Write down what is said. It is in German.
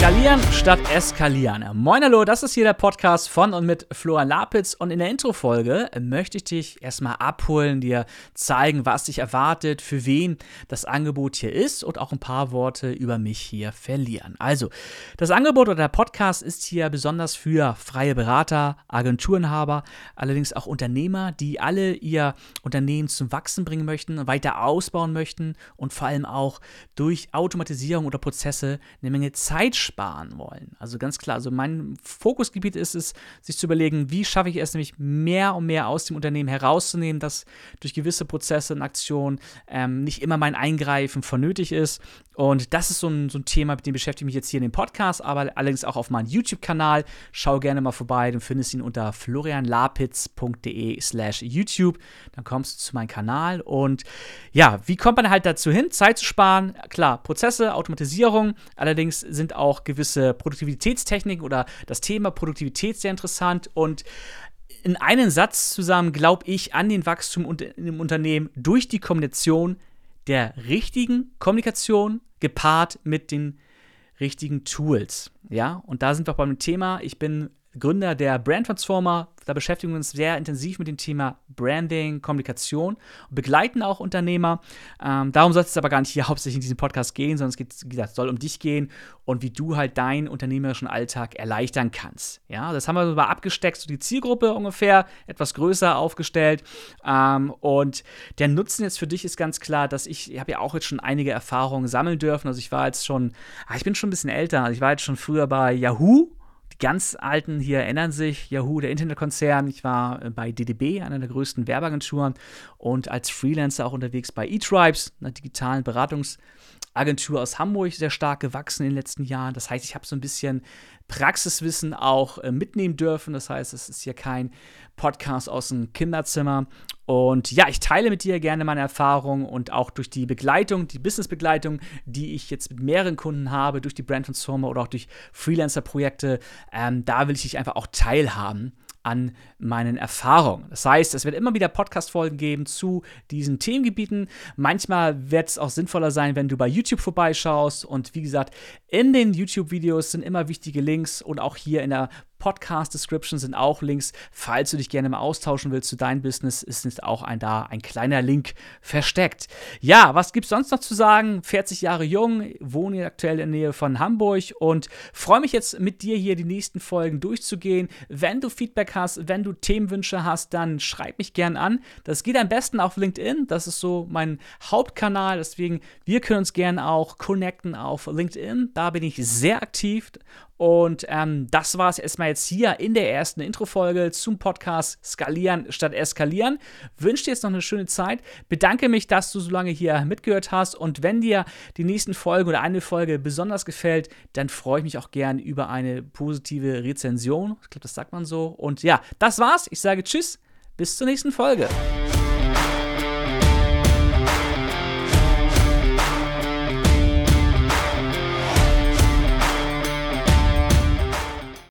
Skalieren statt eskalieren. Moin Hallo, das ist hier der Podcast von und mit Florian Lapitz und in der Intro-Folge möchte ich dich erstmal abholen, dir zeigen, was dich erwartet, für wen das Angebot hier ist und auch ein paar Worte über mich hier verlieren. Also, das Angebot oder der Podcast ist hier besonders für freie Berater, Agenturenhaber, allerdings auch Unternehmer, die alle ihr Unternehmen zum Wachsen bringen möchten, weiter ausbauen möchten und vor allem auch durch Automatisierung oder Prozesse eine Menge Zeit sparen wollen. Also ganz klar, also mein Fokusgebiet ist es, sich zu überlegen, wie schaffe ich es nämlich mehr und mehr aus dem Unternehmen herauszunehmen, dass durch gewisse Prozesse und Aktionen ähm, nicht immer mein Eingreifen vonnötig ist. Und das ist so ein, so ein Thema, mit dem beschäftige ich mich jetzt hier in dem Podcast, aber allerdings auch auf meinem YouTube-Kanal. Schau gerne mal vorbei, du findest ihn unter florianlapitz.de slash YouTube. Dann kommst du zu meinem Kanal. Und ja, wie kommt man halt dazu hin, Zeit zu sparen? Klar, Prozesse, Automatisierung. Allerdings sind auch gewisse Produktivitätstechniken oder das Thema Produktivität sehr interessant. Und in einem Satz zusammen glaube ich an den Wachstum im Unternehmen durch die Kombination der richtigen Kommunikation gepaart mit den richtigen Tools. Ja, und da sind wir auch beim Thema. Ich bin Gründer der Brand Transformer. Da beschäftigen wir uns sehr intensiv mit dem Thema Branding, Kommunikation und begleiten auch Unternehmer. Ähm, darum soll es aber gar nicht hier hauptsächlich in diesem Podcast gehen, sondern es geht, wie gesagt, soll um dich gehen und wie du halt deinen unternehmerischen Alltag erleichtern kannst. Ja, das haben wir so mal abgesteckt, so die Zielgruppe ungefähr etwas größer aufgestellt. Ähm, und der Nutzen jetzt für dich ist ganz klar, dass ich, ich habe ja auch jetzt schon einige Erfahrungen sammeln dürfen. Also ich war jetzt schon, ah, ich bin schon ein bisschen älter. Also ich war jetzt schon früher bei Yahoo ganz Alten hier erinnern sich, Yahoo, der Internetkonzern. Ich war äh, bei DDB, einer der größten Werbeagenturen, und als Freelancer auch unterwegs bei eTribes, einer digitalen Beratungsagentur aus Hamburg, sehr stark gewachsen in den letzten Jahren. Das heißt, ich habe so ein bisschen Praxiswissen auch äh, mitnehmen dürfen. Das heißt, es ist hier kein Podcast aus dem Kinderzimmer. Und ja, ich teile mit dir gerne meine Erfahrungen und auch durch die Begleitung, die Businessbegleitung, die ich jetzt mit mehreren Kunden habe, durch die Brand Transformer oder auch durch Freelancer-Projekte, ähm, da will ich dich einfach auch teilhaben an meinen Erfahrungen. Das heißt, es wird immer wieder Podcast-Folgen geben zu diesen Themengebieten. Manchmal wird es auch sinnvoller sein, wenn du bei YouTube vorbeischaust. Und wie gesagt, in den YouTube-Videos sind immer wichtige Links und auch hier in der Podcast-Description sind auch Links. Falls du dich gerne mal austauschen willst zu deinem Business, ist auch ein da ein kleiner Link versteckt. Ja, was gibt es sonst noch zu sagen? 40 Jahre jung, wohne aktuell in der Nähe von Hamburg und freue mich jetzt mit dir hier die nächsten Folgen durchzugehen. Wenn du Feedback hast, wenn du Themenwünsche hast, dann schreib mich gern an. Das geht am besten auf LinkedIn. Das ist so mein Hauptkanal. Deswegen, wir können uns gern auch connecten auf LinkedIn. Da bin ich sehr aktiv und ähm, das war es erstmal jetzt hier in der ersten Intro-Folge zum Podcast Skalieren statt Eskalieren. Wünsche dir jetzt noch eine schöne Zeit. Bedanke mich, dass du so lange hier mitgehört hast. Und wenn dir die nächsten Folgen oder eine Folge besonders gefällt, dann freue ich mich auch gern über eine positive Rezension. Ich glaube, das sagt man so. Und ja, das war's. Ich sage Tschüss. Bis zur nächsten Folge.